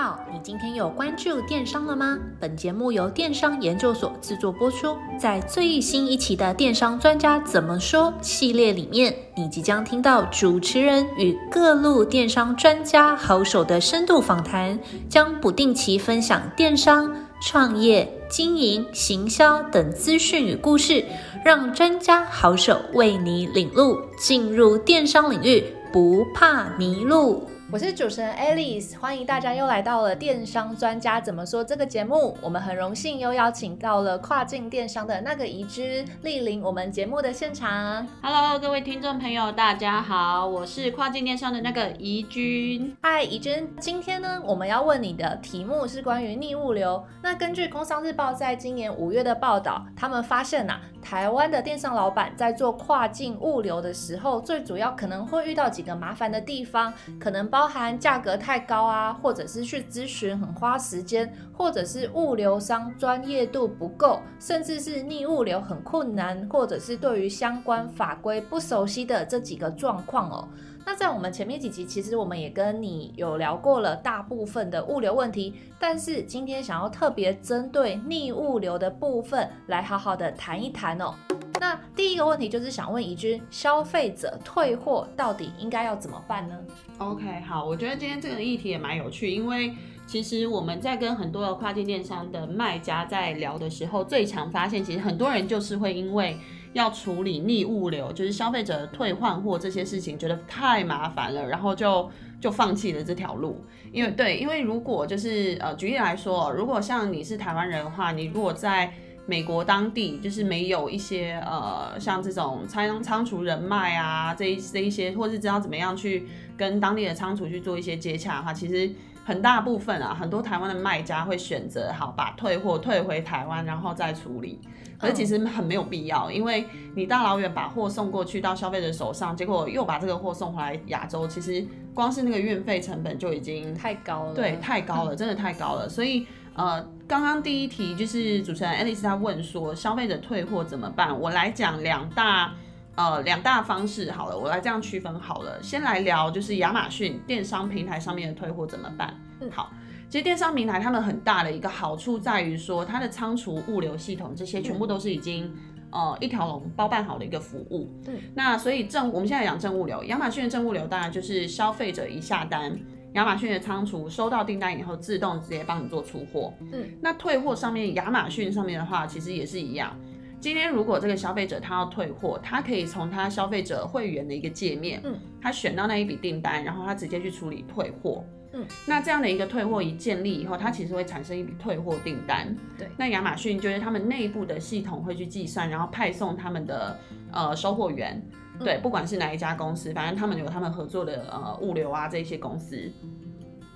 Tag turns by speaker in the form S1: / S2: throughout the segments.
S1: 好，你今天有关注电商了吗？本节目由电商研究所制作播出。在最新一期的《电商专家怎么说》系列里面，你即将听到主持人与各路电商专家好手的深度访谈，将不定期分享电商创业、经营、行销等资讯与故事，让专家好手为你领路，进入电商领域，不怕迷路。我是主持人 Alice，欢迎大家又来到了《电商专家怎么说》这个节目。我们很荣幸又邀请到了跨境电商的那个宜君莅临我们节目的现场。
S2: Hello，各位听众朋友，大家好，我是跨境电商的那个宜君。
S1: 嗨，宜君，今天呢，我们要问你的题目是关于逆物流。那根据《工商日报》在今年五月的报道，他们发现呐、啊，台湾的电商老板在做跨境物流的时候，最主要可能会遇到几个麻烦的地方，可能包包含价格太高啊，或者是去咨询很花时间，或者是物流商专业度不够，甚至是逆物流很困难，或者是对于相关法规不熟悉的这几个状况哦。那在我们前面几集，其实我们也跟你有聊过了大部分的物流问题，但是今天想要特别针对逆物流的部分来好好的谈一谈哦。那第一个问题就是想问怡君，消费者退货到底应该要怎么办呢
S2: ？OK，好，我觉得今天这个议题也蛮有趣，因为其实我们在跟很多的跨境电商的卖家在聊的时候，最常发现，其实很多人就是会因为要处理逆物流，就是消费者退换货这些事情，觉得太麻烦了，然后就就放弃了这条路。因为对，因为如果就是呃，举例来说，如果像你是台湾人的话，你如果在美国当地就是没有一些呃，像这种仓仓储人脉啊，这一这一些，或是知道怎么样去跟当地的仓储去做一些接洽的话，其实很大部分啊，很多台湾的卖家会选择好把退货退回台湾，然后再处理。可是其实很没有必要，因为你大老远把货送过去到消费者手上，结果又把这个货送回来亚洲，其实光是那个运费成本就已经
S1: 太高了。
S2: 对，太高了，真的太高了，所以。呃，刚刚第一题就是主持人 Alice 她问说，消费者退货怎么办？我来讲两大呃两大方式好了，我来这样区分好了。先来聊就是亚马逊电商平台上面的退货怎么办？嗯，好，其实电商平台他们很大的一个好处在于说，它的仓储、物流系统这些全部都是已经呃一条龙包办好的一个服务。嗯，那所以正我们现在讲正物流，亚马逊的正物流当然就是消费者一下单。亚马逊的仓储收到订单以后，自动直接帮你做出货。嗯，那退货上面，亚马逊上面的话，其实也是一样。今天如果这个消费者他要退货，他可以从他消费者会员的一个界面，嗯，他选到那一笔订单，然后他直接去处理退货。嗯，那这样的一个退货一建立以后，它其实会产生一笔退货订单。对，那亚马逊就是他们内部的系统会去计算，然后派送他们的呃收货员。对，不管是哪一家公司，反正他们有他们合作的呃物流啊这些公司，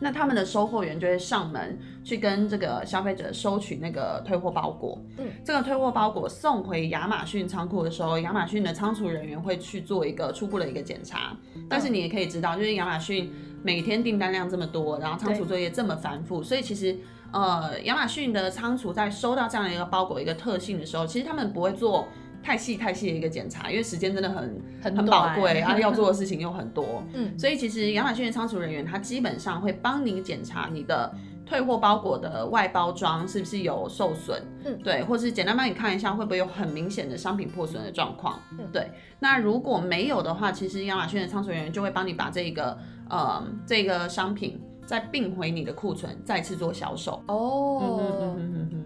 S2: 那他们的收货员就会上门去跟这个消费者收取那个退货包裹。嗯，这个退货包裹送回亚马逊仓库的时候，亚马逊的仓储人员会去做一个初步的一个检查。但是你也可以知道，就是亚马逊每天订单量这么多，然后仓储作业这么繁复，所以其实呃亚马逊的仓储在收到这样的一个包裹一个特性的时候，其实他们不会做。太细太细的一个检查，因为时间真的很很宝贵，然后 要做的事情又很多，嗯，所以其实亚马逊的仓储人员他基本上会帮你检查你的退货包裹的外包装是不是有受损，嗯，对，或是简单帮你看一下会不会有很明显的商品破损的状况，嗯，对，那如果没有的话，其实亚马逊的仓储人员就会帮你把这个呃这个商品再并回你的库存，再次做销售。哦。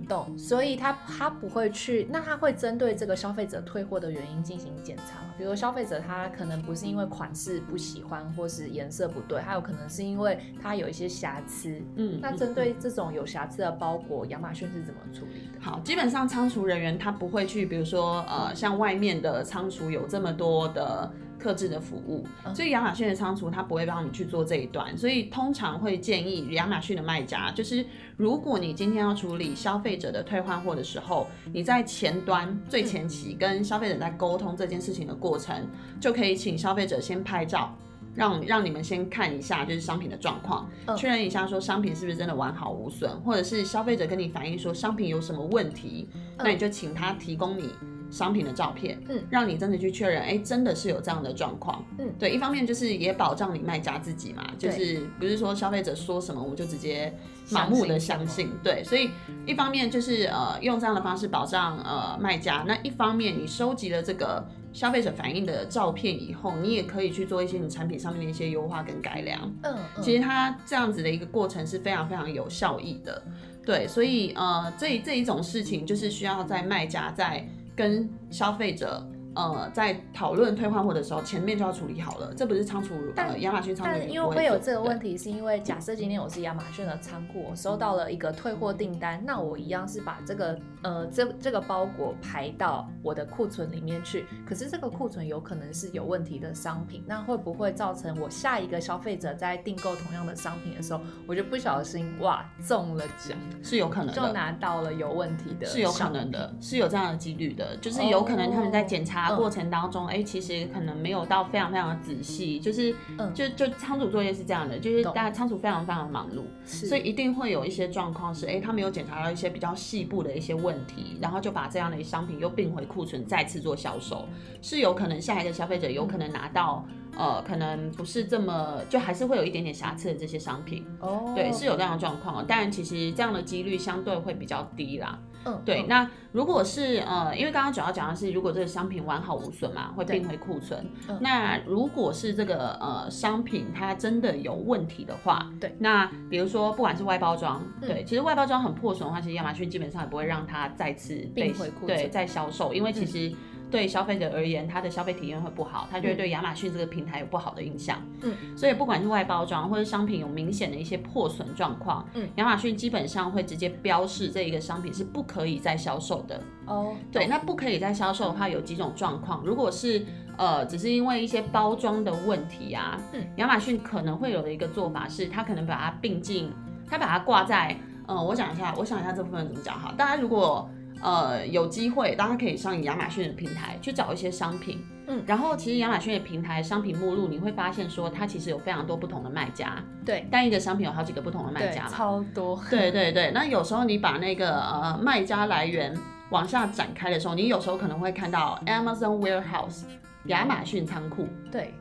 S1: 懂，所以他他不会去，那他会针对这个消费者退货的原因进行检查吗？比如消费者他可能不是因为款式不喜欢或是颜色不对，还有可能是因为他有一些瑕疵。嗯，那针对这种有瑕疵的包裹，亚马逊是怎么处理的？
S2: 好，基本上仓储人员他不会去，比如说呃，像外面的仓储有这么多的。客制的服务，所以亚马逊的仓储它不会帮你去做这一段，所以通常会建议亚马逊的卖家，就是如果你今天要处理消费者的退换货的时候，你在前端最前期跟消费者在沟通这件事情的过程，就可以请消费者先拍照，让让你们先看一下就是商品的状况，确认一下说商品是不是真的完好无损，或者是消费者跟你反映说商品有什么问题，那你就请他提供你。商品的照片，
S1: 嗯，
S2: 让你真的去确认，哎、欸，真的是有这样的状况，
S1: 嗯，
S2: 对，一方面就是也保障你卖家自己嘛，就是不是说消费者说什么我们就直接盲目的相信，对，所以一方面就是呃用这样的方式保障呃卖家，那一方面你收集了这个消费者反映的照片以后，你也可以去做一些你产品上面的一些优化跟改良，
S1: 嗯，嗯，
S2: 其实它这样子的一个过程是非常非常有效益的。对，所以呃，这这一种事情就是需要在卖家在跟消费者。呃，在讨论退换货的时候，前面就要处理好了。这不是仓储，呃，亚马逊仓储。
S1: 但因为会有这个问题，是因为假设今天我是亚马逊的仓库，我收到了一个退货订单，那我一样是把这个呃这这个包裹排到我的库存里面去。可是这个库存有可能是有问题的商品，那会不会造成我下一个消费者在订购同样的商品的时候，我就不小心哇中了奖？
S2: 是有可能的，
S1: 就拿到了有问题的，
S2: 是有可能的，是有这样的几率的，就是有可能他们在检查。过程当中，哎、欸，其实可能没有到非常非常的仔细，就是，嗯、就就仓储作业是这样的，就是大家仓储非常非常忙碌，所以一定会有一些状况是，哎、欸，他没有检查到一些比较细部的一些问题，然后就把这样的商品又并回库存，再次做销售，是有可能下一个消费者有可能拿到。呃，可能不是这么，就还是会有一点点瑕疵的这些商品。哦，对，是有这样的状况，但其实这样的几率相对会比较低啦。嗯，对。嗯、那如果是呃，因为刚刚主要讲的是，如果这个商品完好无损嘛，会并回库存。嗯、那如果是这个呃商品它真的有问题的话，对，那比如说不管是外包装，嗯、对，其实外包装很破损的话，其实亚马逊基本上也不会让它再次并回库存，对，再销售，因为其实。嗯对消费者而言，他的消费体验会不好，他就会对亚马逊这个平台有不好的印象。嗯，所以不管是外包装或者商品有明显的一些破损状况，嗯，亚马逊基本上会直接标示这一个商品是不可以再销售的。哦，对，那不可以再销售的话，有几种状况。如果是呃，只是因为一些包装的问题啊，嗯，亚马逊可能会有的一个做法是，他可能把它并进，他把它挂在，嗯、呃，我想一下，我想一下这部分怎么讲哈。大家如果呃，有机会，大家可以上亚马逊的平台去找一些商品，嗯，然后其实亚马逊的平台商品目录，你会发现说它其实有非常多不同的卖家，对，单一个商品有好几个不同的卖家。嘛，
S1: 超多，
S2: 对对对。那有时候你把那个呃卖家来源往下展开的时候，你有时候可能会看到 Amazon Warehouse 亚马逊仓库，
S1: 对。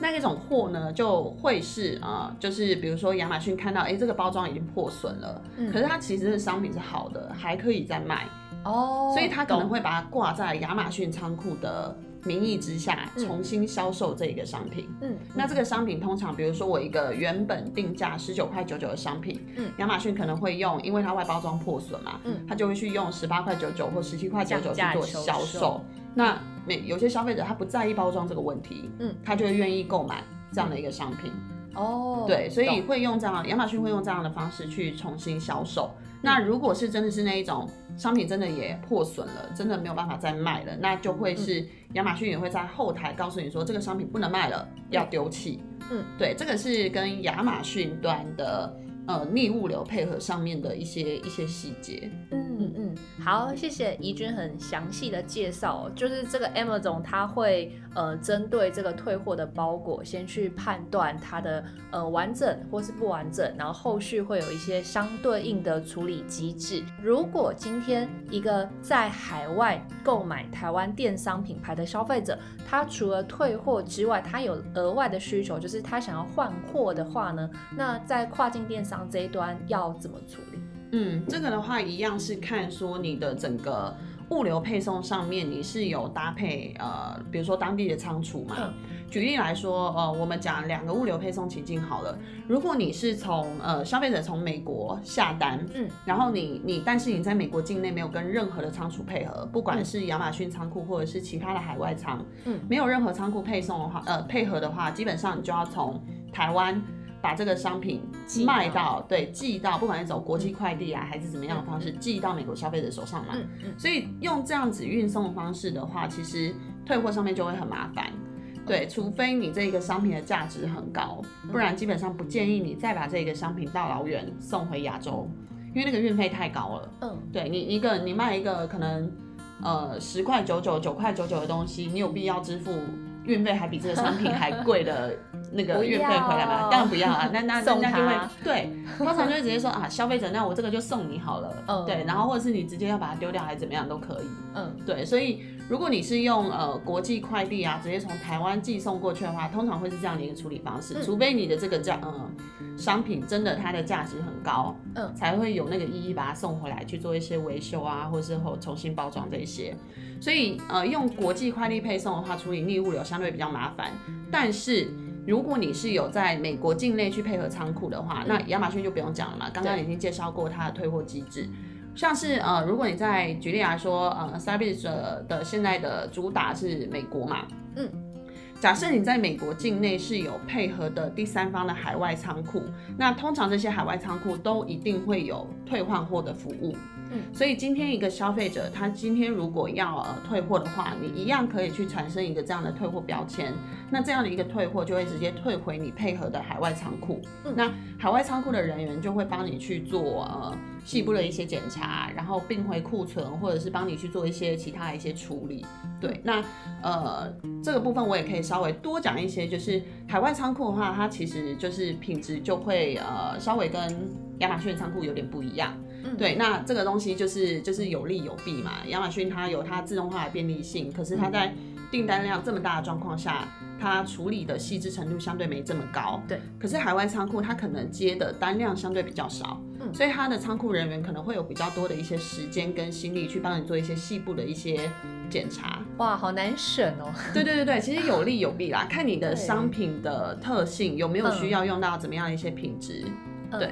S2: 那一种货呢，就会是啊、呃，就是比如说亚马逊看到，哎，这个包装已经破损了，嗯、可是它其实这个商品是好的，还可以再卖哦，所以他可能会把它挂在亚马逊仓库的名义之下，重新销售这一个商品。嗯，那这个商品通常，比如说我一个原本定价十九块九九的商品，嗯，亚马逊可能会用，因为它外包装破损嘛，嗯，他就会去用十八块九九或十七块九九去做销售。那每有些消费者他不在意包装这个问题，嗯，他就会愿意购买这样的一个商品。哦，对，所以会用这样，亚马逊会用这样的方式去重新销售。那如果是真的是那一种商品真的也破损了，真的没有办法再卖了，那就会是亚马逊也会在后台告诉你说这个商品不能卖了，要丢弃。嗯，对，这个是跟亚马逊端的。呃，逆物流配合上面的一些一些细节。
S1: 嗯嗯，好，谢谢怡君很详细的介绍。就是这个 Amazon 它会呃针对这个退货的包裹，先去判断它的呃完整或是不完整，然后后续会有一些相对应的处理机制。如果今天一个在海外购买台湾电商品牌的消费者，他除了退货之外，他有额外的需求，就是他想要换货的话呢，那在跨境电商。这一端要怎么处理？
S2: 嗯，这个的话一样是看说你的整个物流配送上面你是有搭配呃，比如说当地的仓储嘛。嗯、举例来说，呃，我们讲两个物流配送情境好了。如果你是从呃消费者从美国下单，嗯，然后你你但是你在美国境内没有跟任何的仓储配合，不管是亚马逊仓库或者是其他的海外仓，嗯，没有任何仓库配送的话，呃，配合的话，基本上你就要从台湾。把这个商品卖到，到对，寄到，不管是走国际快递啊，嗯、还是怎么样的方式，嗯、寄到美国消费者手上嘛。嗯嗯、所以用这样子运送的方式的话，其实退货上面就会很麻烦。对，除非你这个商品的价值很高，不然基本上不建议你再把这个商品大老远送回亚洲，因为那个运费太高了。嗯，对你一个你卖一个可能呃十块九九九块九九的东西，你有必要支付运费还比这个商品还贵的？那个运费回来嘛？当然不要啊，那那人家就会对，通常就会直接说啊，消费者，那我这个就送你好了，嗯，对，然后或者是你直接要把它丢掉还是怎么样都可以，嗯，对，所以如果你是用呃国际快递啊，直接从台湾寄送过去的话，通常会是这样的一个处理方式，嗯、除非你的这个价呃商品真的它的价值很高，嗯，才会有那个意义把它送回来去做一些维修啊，或者是后重新包装这些。所以呃用国际快递配送的话，处理逆物流相对比较麻烦，但是。如果你是有在美国境内去配合仓库的话，那亚马逊就不用讲了嘛。刚刚已经介绍过它的退货机制，像是呃，如果你在举例来说，呃，Cyberbiz 的现在的主打是美国嘛，嗯，假设你在美国境内是有配合的第三方的海外仓库，那通常这些海外仓库都一定会有退换货的服务。嗯所以今天一个消费者，他今天如果要呃退货的话，你一样可以去产生一个这样的退货标签。那这样的一个退货就会直接退回你配合的海外仓库。嗯那海外仓库的人员就会帮你去做呃细部的一些检查，然后并回库存，或者是帮你去做一些其他的一些处理。对，那呃这个部分我也可以稍微多讲一些，就是海外仓库的话，它其实就是品质就会呃稍微跟亚马逊仓库有点不一样。嗯对，那这个东西就是就是有利有弊嘛。亚马逊它有它自动化的便利性，可是它在订单量这么大的状况下，它处理的细致程度相对没这么高。对，可是海外仓库它可能接的单量相对比较少，嗯，所以它的仓库人员可能会有比较多的一些时间跟心力去帮你做一些细部的一些检查。
S1: 哇，好难选哦。
S2: 对对对对，其实有利有弊啦，看你的商品的特性有没有需要用到怎么样的一些品质，对。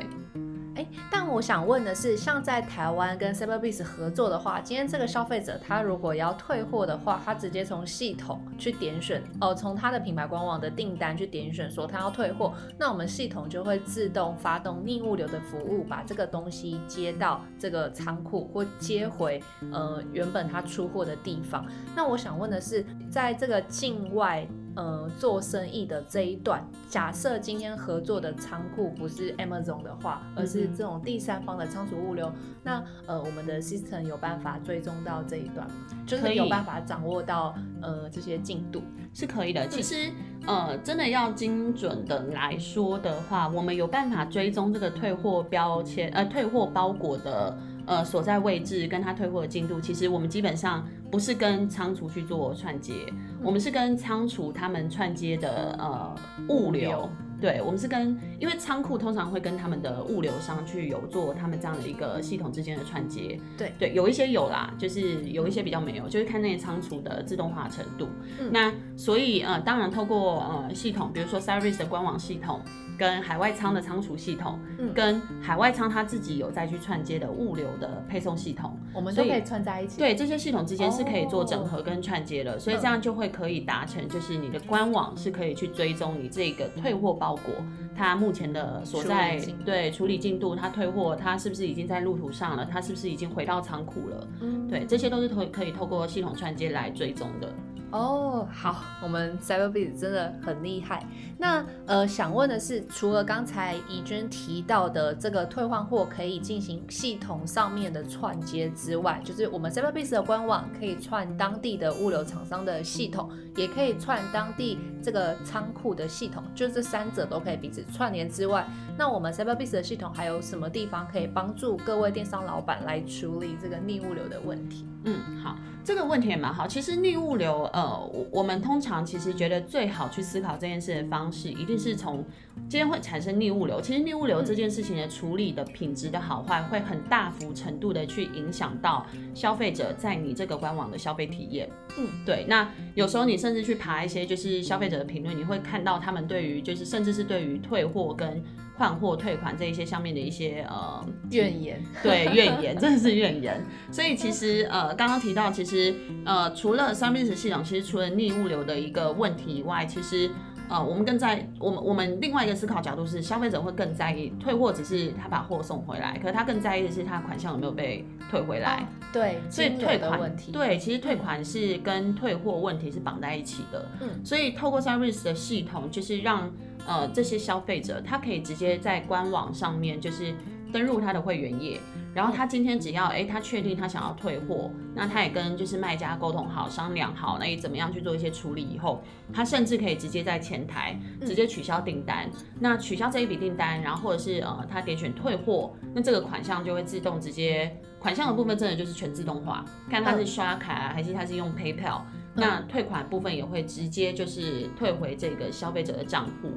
S1: 但我想问的是，像在台湾跟 Cyberbiz 合作的话，今天这个消费者他如果要退货的话，他直接从系统去点选，哦，从他的品牌官网的订单去点选说他要退货，那我们系统就会自动发动逆物流的服务，把这个东西接到这个仓库或接回呃原本他出货的地方。那我想问的是，在这个境外。呃，做生意的这一段，假设今天合作的仓库不是 Amazon 的话，而是这种第三方的仓储物流，那呃，我们的 system 有办法追踪到这一段，就是有办法掌握到呃这些进度，
S2: 是可以的。其实呃，真的要精准的来说的话，我们有办法追踪这个退货标签，呃，退货包裹的。呃，所在位置跟他退货的进度，其实我们基本上不是跟仓储去做串接，嗯、我们是跟仓储他们串接的呃物流。对，我们是跟，因为仓库通常会跟他们的物流商去有做他们这样的一个系统之间的串接。对对，有一些有啦，就是有一些比较没有，就是看那些仓储的自动化程度。嗯、那所以呃，当然透过呃系统，比如说 Cyberbiz 的官网系统。跟海外仓的仓储系统，嗯，跟海外仓他自己有再去串接的物流的配送系统，
S1: 我们都可以串在一起。
S2: 对，这些系统之间是可以做整合跟串接的，哦、所以这样就会可以达成，就是你的官网是可以去追踪你这个退货包裹，它目前的所在，对，处理进度，它退货，它是不是已经在路途上了，它是不是已经回到仓库了？嗯，对，这些都是可可以透过系统串接来追踪的。
S1: 哦，好，我们 Cyberbiz 真的很厉害。那呃，想问的是，除了刚才怡君提到的这个退换货可以进行系统上面的串接之外，就是我们 Cyberbiz 的官网可以串当地的物流厂商的系统，也可以串当地这个仓库的系统，就这三者都可以彼此串联之外，那我们 Cyberbiz 的系统还有什么地方可以帮助各位电商老板来处理这个逆物流的问题？
S2: 嗯，好，这个问题也蛮好。其实逆物流，呃，我我们通常其实觉得最好去思考这件事的方式，一定是从今天会产生逆物流。其实逆物流这件事情的处理的品质的好坏，会很大幅程度的去影响到消费者在你这个官网的消费体验。嗯，对。那有时候你甚至去爬一些就是消费者的评论，你会看到他们对于就是甚至是对于退货跟换货退款这一些上面的一些呃
S1: 怨言，
S2: 对，怨言真的是怨言。所以其实呃刚刚提到，其实呃除了 Cyberbiz 系统，其实除了逆物流的一个问题以外，其实呃我们更在我们我们另外一个思考角度是，消费者会更在意退货只是他把货送回来，可是他更在意的是他款项有没有被退回来。
S1: 对，
S2: 所以退款问题，对，其实退款是跟退货问题是绑在一起的。嗯，所以透过 Cyberbiz 的系统，就是让呃，这些消费者他可以直接在官网上面就是登入他的会员页，然后他今天只要哎，他确定他想要退货，那他也跟就是卖家沟通好、商量好，那你怎么样去做一些处理以后，他甚至可以直接在前台直接取消订单。嗯、那取消这一笔订单，然后或者是呃，他点选退货，那这个款项就会自动直接款项的部分真的就是全自动化，看他是刷卡还是他是用 PayPal，那退款部分也会直接就是退回这个消费者的账户。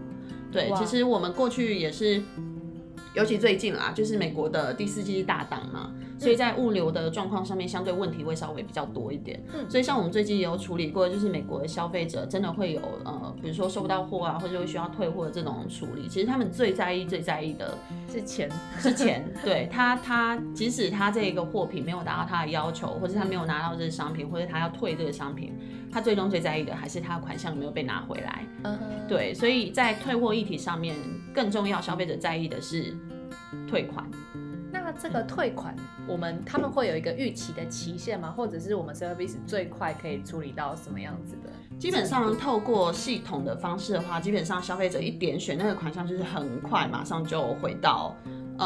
S2: 对，其实我们过去也是。尤其最近啦，就是美国的第四季大档嘛，所以在物流的状况上面，相对问题会稍微比较多一点。嗯，所以像我们最近也有处理过，就是美国的消费者真的会有呃，比如说收不到货啊，或者会需要退货的这种处理。其实他们最在意、最在意的
S1: 是钱，
S2: 是钱。对他，他即使他这个货品没有达到他的要求，或者他没有拿到这个商品，或者他要退这个商品，他最终最在意的还是他的款项有没有被拿回来。嗯哼，对，所以在退货议题上面，更重要，消费者在意的是。退款，
S1: 那这个退款，我们他们会有一个预期的期限吗？或者是我们 service 最快可以处理到什么样子的？
S2: 基本上透过系统的方式的话，基本上消费者一点选那个款项，就是很快马上就回到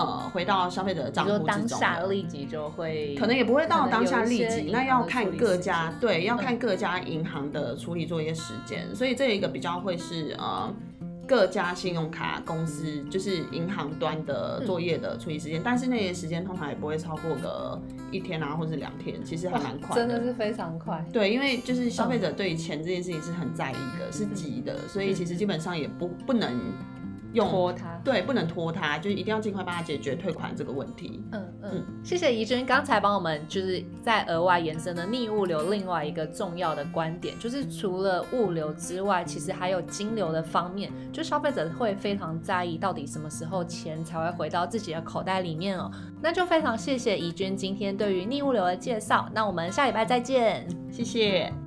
S2: 呃回到消费者的账户之中，
S1: 当下立即就会，
S2: 可能也不会到当下立即，那要看各家对，要看各家银行的处理作业时间，嗯、所以这一个比较会是呃。各家信用卡公司就是银行端的作业的处理时间，嗯、但是那些时间通常也不会超过个一天啊，或者两天，其实还蛮快的。
S1: 真的是非常快。
S2: 对，因为就是消费者对钱这件事情是很在意的，嗯、是急的，所以其实基本上也不不能。用
S1: 拖它，
S2: 对，不能拖它，就是一定要尽快帮他解决退款这个问题。
S1: 嗯嗯，嗯谢谢怡君刚才帮我们就是在额外延伸的逆物流另外一个重要的观点，就是除了物流之外，其实还有金流的方面，就消费者会非常在意到底什么时候钱才会回到自己的口袋里面哦。那就非常谢谢怡君今天对于逆物流的介绍，那我们下礼拜再见，
S2: 谢谢。